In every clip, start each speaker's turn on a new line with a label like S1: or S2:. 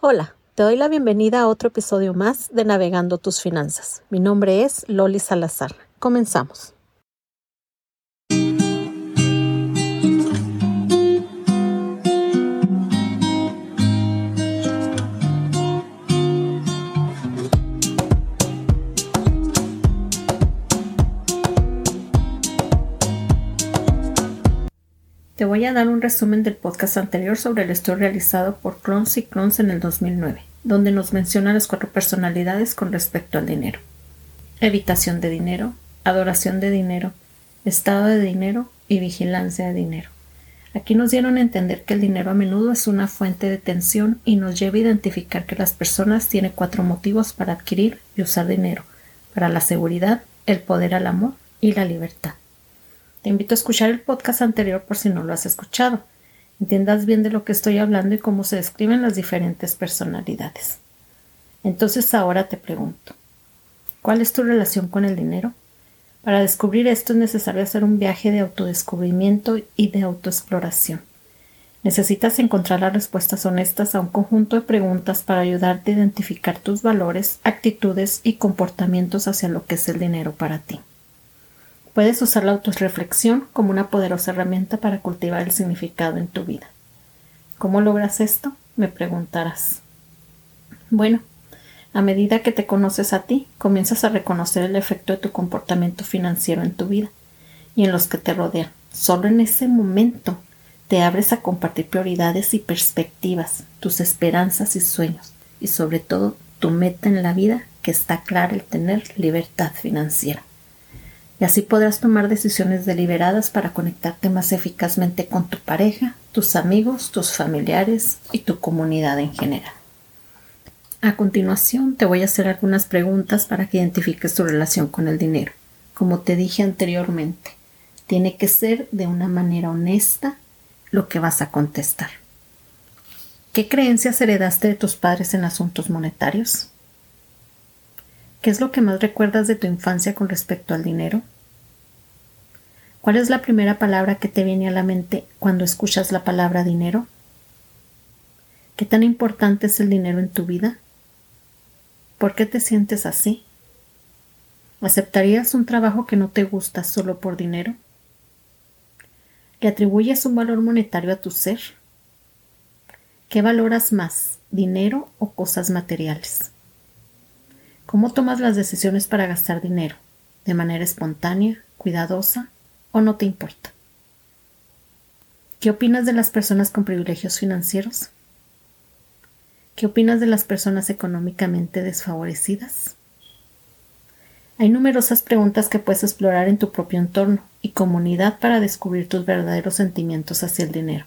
S1: Hola, te doy la bienvenida a otro episodio más de Navegando tus finanzas. Mi nombre es Loli Salazar. Comenzamos. Voy a dar un resumen del podcast anterior sobre el estudio realizado por Clons y Clons en el 2009, donde nos menciona las cuatro personalidades con respecto al dinero. Evitación de dinero, adoración de dinero, estado de dinero y vigilancia de dinero. Aquí nos dieron a entender que el dinero a menudo es una fuente de tensión y nos lleva a identificar que las personas tienen cuatro motivos para adquirir y usar dinero, para la seguridad, el poder al amor y la libertad. Te invito a escuchar el podcast anterior por si no lo has escuchado. Entiendas bien de lo que estoy hablando y cómo se describen las diferentes personalidades. Entonces ahora te pregunto, ¿cuál es tu relación con el dinero? Para descubrir esto es necesario hacer un viaje de autodescubrimiento y de autoexploración. Necesitas encontrar las respuestas honestas a un conjunto de preguntas para ayudarte a identificar tus valores, actitudes y comportamientos hacia lo que es el dinero para ti. Puedes usar la autorreflexión como una poderosa herramienta para cultivar el significado en tu vida. ¿Cómo logras esto? Me preguntarás. Bueno, a medida que te conoces a ti, comienzas a reconocer el efecto de tu comportamiento financiero en tu vida y en los que te rodean. Solo en ese momento te abres a compartir prioridades y perspectivas, tus esperanzas y sueños, y sobre todo tu meta en la vida, que está clara el tener libertad financiera y así podrás tomar decisiones deliberadas para conectarte más eficazmente con tu pareja, tus amigos, tus familiares y tu comunidad en general. A continuación te voy a hacer algunas preguntas para que identifiques tu relación con el dinero. Como te dije anteriormente, tiene que ser de una manera honesta lo que vas a contestar. ¿Qué creencias heredaste de tus padres en asuntos monetarios? ¿Qué es lo que más recuerdas de tu infancia con respecto al dinero? ¿Cuál es la primera palabra que te viene a la mente cuando escuchas la palabra dinero? ¿Qué tan importante es el dinero en tu vida? ¿Por qué te sientes así? ¿Aceptarías un trabajo que no te gusta solo por dinero? ¿Le atribuyes un valor monetario a tu ser? ¿Qué valoras más, dinero o cosas materiales? ¿Cómo tomas las decisiones para gastar dinero? ¿De manera espontánea, cuidadosa o no te importa? ¿Qué opinas de las personas con privilegios financieros? ¿Qué opinas de las personas económicamente desfavorecidas? Hay numerosas preguntas que puedes explorar en tu propio entorno y comunidad para descubrir tus verdaderos sentimientos hacia el dinero.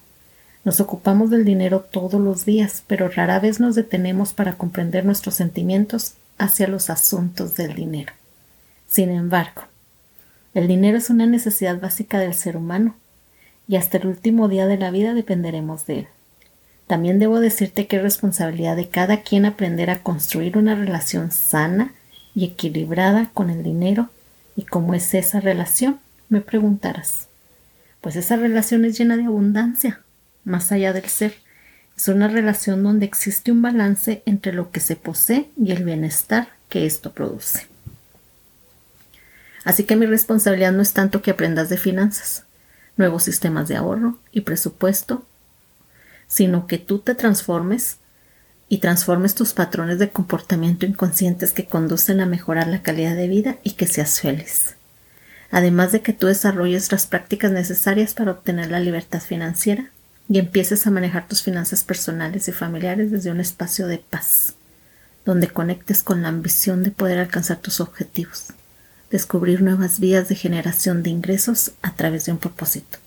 S1: Nos ocupamos del dinero todos los días, pero rara vez nos detenemos para comprender nuestros sentimientos hacia los asuntos del dinero. Sin embargo, el dinero es una necesidad básica del ser humano y hasta el último día de la vida dependeremos de él. También debo decirte que es responsabilidad de cada quien aprender a construir una relación sana y equilibrada con el dinero. ¿Y cómo es esa relación? Me preguntarás. Pues esa relación es llena de abundancia, más allá del ser es una relación donde existe un balance entre lo que se posee y el bienestar que esto produce. Así que mi responsabilidad no es tanto que aprendas de finanzas, nuevos sistemas de ahorro y presupuesto, sino que tú te transformes y transformes tus patrones de comportamiento inconscientes que conducen a mejorar la calidad de vida y que seas feliz. Además de que tú desarrolles las prácticas necesarias para obtener la libertad financiera y empieces a manejar tus finanzas personales y familiares desde un espacio de paz, donde conectes con la ambición de poder alcanzar tus objetivos, descubrir nuevas vías de generación de ingresos a través de un propósito,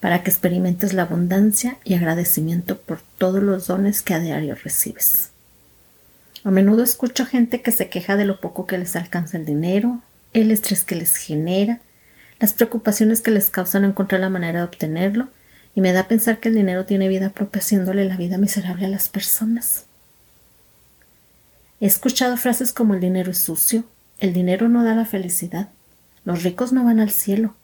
S1: para que experimentes la abundancia y agradecimiento por todos los dones que a diario recibes. A menudo escucho gente que se queja de lo poco que les alcanza el dinero, el estrés que les genera, las preocupaciones que les causan encontrar la manera de obtenerlo y me da pensar que el dinero tiene vida propia haciéndole la vida miserable a las personas. He escuchado frases como el dinero es sucio, el dinero no da la felicidad, los ricos no van al cielo,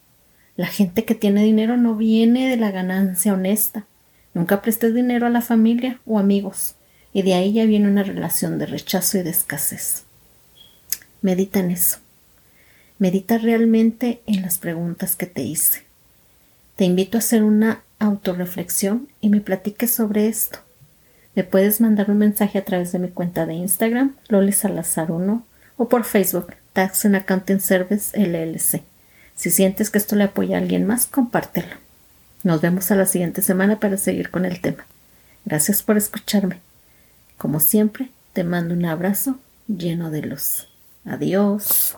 S1: la gente que tiene dinero no viene de la ganancia honesta, nunca prestes dinero a la familia o amigos, Y de ahí ya viene una relación de rechazo y de escasez. Medita en eso. Medita realmente en las preguntas que te hice. Te invito a hacer una autorreflexión y me platiques sobre esto. Me puedes mandar un mensaje a través de mi cuenta de Instagram, Loli Salazar 1, o por Facebook, Tax and Accounting Service LLC. Si sientes que esto le apoya a alguien más, compártelo. Nos vemos a la siguiente semana para seguir con el tema. Gracias por escucharme. Como siempre, te mando un abrazo lleno de luz. Adiós.